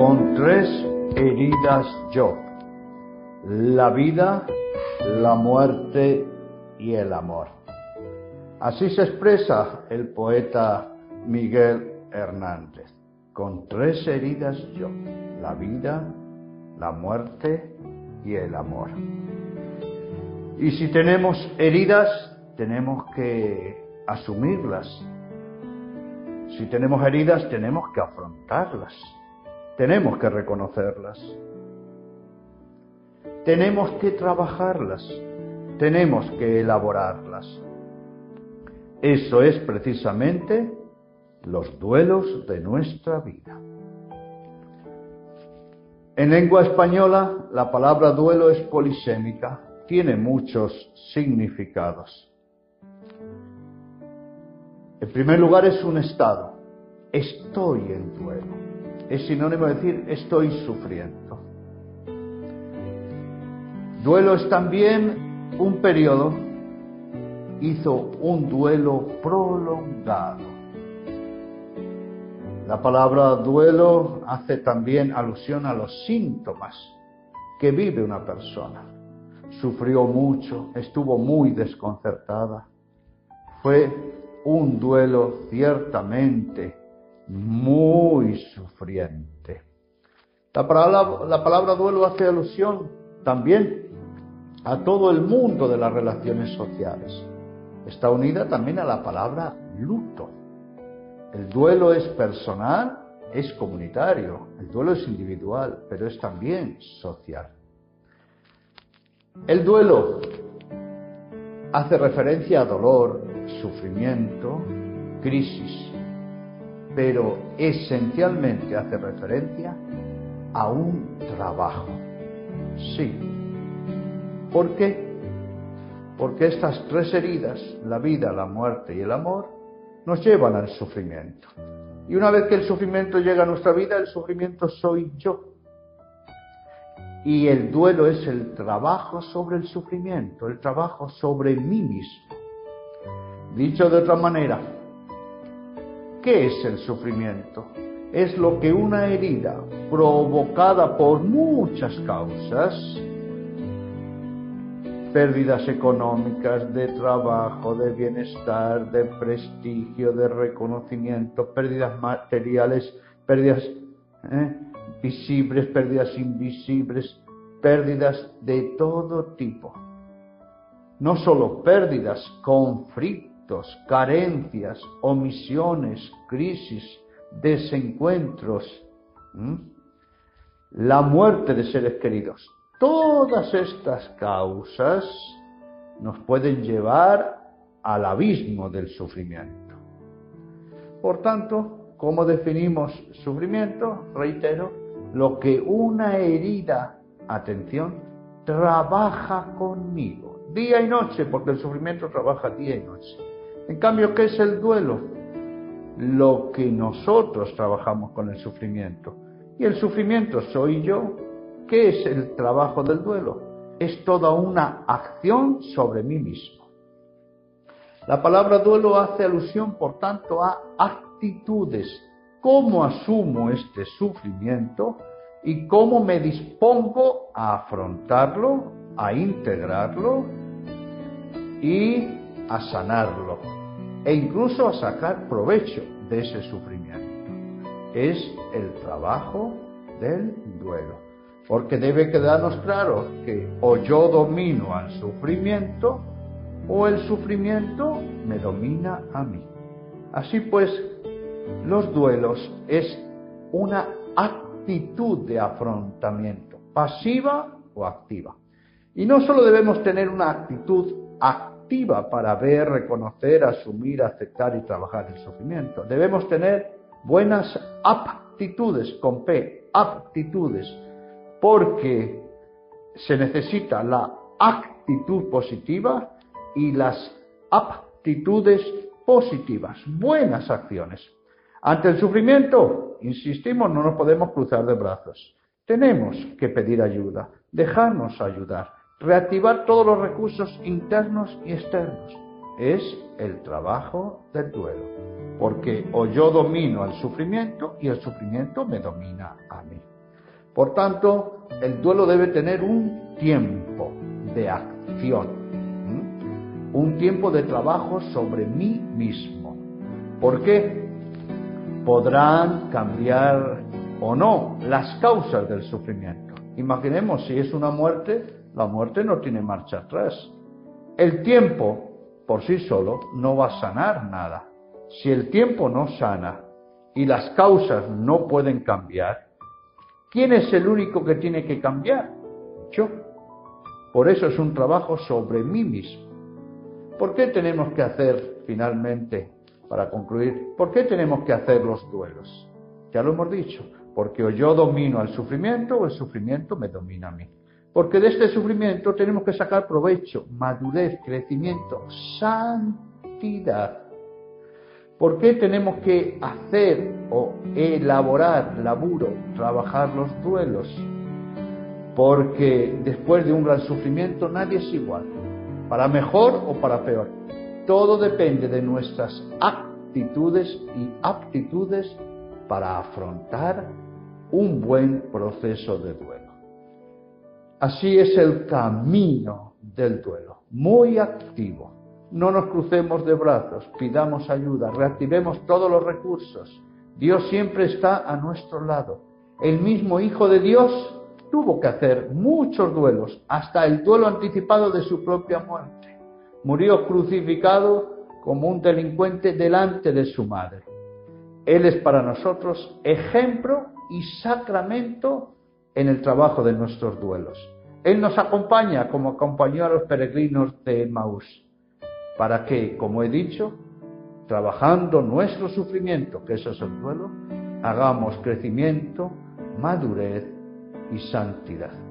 con tres heridas yo, la vida, la muerte y el amor. Así se expresa el poeta Miguel Hernández, con tres heridas yo, la vida, la muerte y el amor. Y si tenemos heridas, tenemos que asumirlas. Si tenemos heridas, tenemos que afrontarlas. Tenemos que reconocerlas. Tenemos que trabajarlas. Tenemos que elaborarlas. Eso es precisamente los duelos de nuestra vida. En lengua española, la palabra duelo es polisémica, tiene muchos significados. En primer lugar, es un estado. Estoy en duelo. Es sinónimo de decir estoy sufriendo. Duelo es también un periodo. Hizo un duelo prolongado. La palabra duelo hace también alusión a los síntomas que vive una persona. Sufrió mucho, estuvo muy desconcertada. Fue un duelo ciertamente muy sufriente. La palabra, la palabra duelo hace alusión también a todo el mundo de las relaciones sociales. Está unida también a la palabra luto. El duelo es personal, es comunitario, el duelo es individual, pero es también social. El duelo hace referencia a dolor, sufrimiento, crisis, pero esencialmente hace referencia a un trabajo. Sí. ¿Por qué? Porque estas tres heridas, la vida, la muerte y el amor, nos llevan al sufrimiento. Y una vez que el sufrimiento llega a nuestra vida, el sufrimiento soy yo. Y el duelo es el trabajo sobre el sufrimiento, el trabajo sobre mí mismo. Dicho de otra manera, ¿qué es el sufrimiento? Es lo que una herida provocada por muchas causas pérdidas económicas, de trabajo, de bienestar, de prestigio, de reconocimiento, pérdidas materiales, pérdidas ¿eh? visibles, pérdidas invisibles, pérdidas de todo tipo. No solo pérdidas, conflictos, carencias, omisiones, crisis, desencuentros, la muerte de seres queridos. Todas estas causas nos pueden llevar al abismo del sufrimiento. Por tanto, ¿cómo definimos sufrimiento? Reitero, lo que una herida, atención, trabaja conmigo, día y noche, porque el sufrimiento trabaja día y noche. En cambio, ¿qué es el duelo? Lo que nosotros trabajamos con el sufrimiento. Y el sufrimiento soy yo ¿Qué es el trabajo del duelo? Es toda una acción sobre mí mismo. La palabra duelo hace alusión, por tanto, a actitudes. ¿Cómo asumo este sufrimiento y cómo me dispongo a afrontarlo, a integrarlo y a sanarlo? E incluso a sacar provecho de ese sufrimiento. Es el trabajo del duelo. Porque debe quedarnos claro que o yo domino al sufrimiento o el sufrimiento me domina a mí. Así pues, los duelos es una actitud de afrontamiento, pasiva o activa. Y no solo debemos tener una actitud activa para ver, reconocer, asumir, aceptar y trabajar el sufrimiento. Debemos tener buenas aptitudes, con P, aptitudes porque se necesita la actitud positiva y las aptitudes positivas, buenas acciones. Ante el sufrimiento, insistimos, no nos podemos cruzar de brazos. Tenemos que pedir ayuda, dejarnos ayudar, reactivar todos los recursos internos y externos. es el trabajo del duelo, porque o yo domino al sufrimiento y el sufrimiento me domina a mí. Por tanto, el duelo debe tener un tiempo de acción, un tiempo de trabajo sobre mí mismo. ¿Por qué? Podrán cambiar o no las causas del sufrimiento. Imaginemos si es una muerte, la muerte no tiene marcha atrás. El tiempo por sí solo no va a sanar nada. Si el tiempo no sana y las causas no pueden cambiar, ¿quién es el único que tiene que cambiar? Yo. Por eso es un trabajo sobre mí mismo. ¿Por qué tenemos que hacer, finalmente, para concluir, por qué tenemos que hacer los duelos? Ya lo hemos dicho, porque o yo domino al sufrimiento o el sufrimiento me domina a mí. Porque de este sufrimiento tenemos que sacar provecho, madurez, crecimiento, santidad. ¿Por qué tenemos que hacer o elaborar, laburo, trabajar los duelos? Porque después de un gran sufrimiento nadie es igual, para mejor o para peor. Todo depende de nuestras actitudes y aptitudes para afrontar un buen proceso de duelo. Así es el camino del duelo, muy activo. No nos crucemos de brazos, pidamos ayuda, reactivemos todos los recursos. Dios siempre está a nuestro lado. El mismo Hijo de Dios tuvo que hacer muchos duelos, hasta el duelo anticipado de su propia muerte. Murió crucificado como un delincuente delante de su madre. Él es para nosotros ejemplo y sacramento en el trabajo de nuestros duelos. Él nos acompaña como acompañó a los peregrinos de Maús, para que, como he dicho, trabajando nuestro sufrimiento, que eso es el duelo, hagamos crecimiento, madurez y santidad.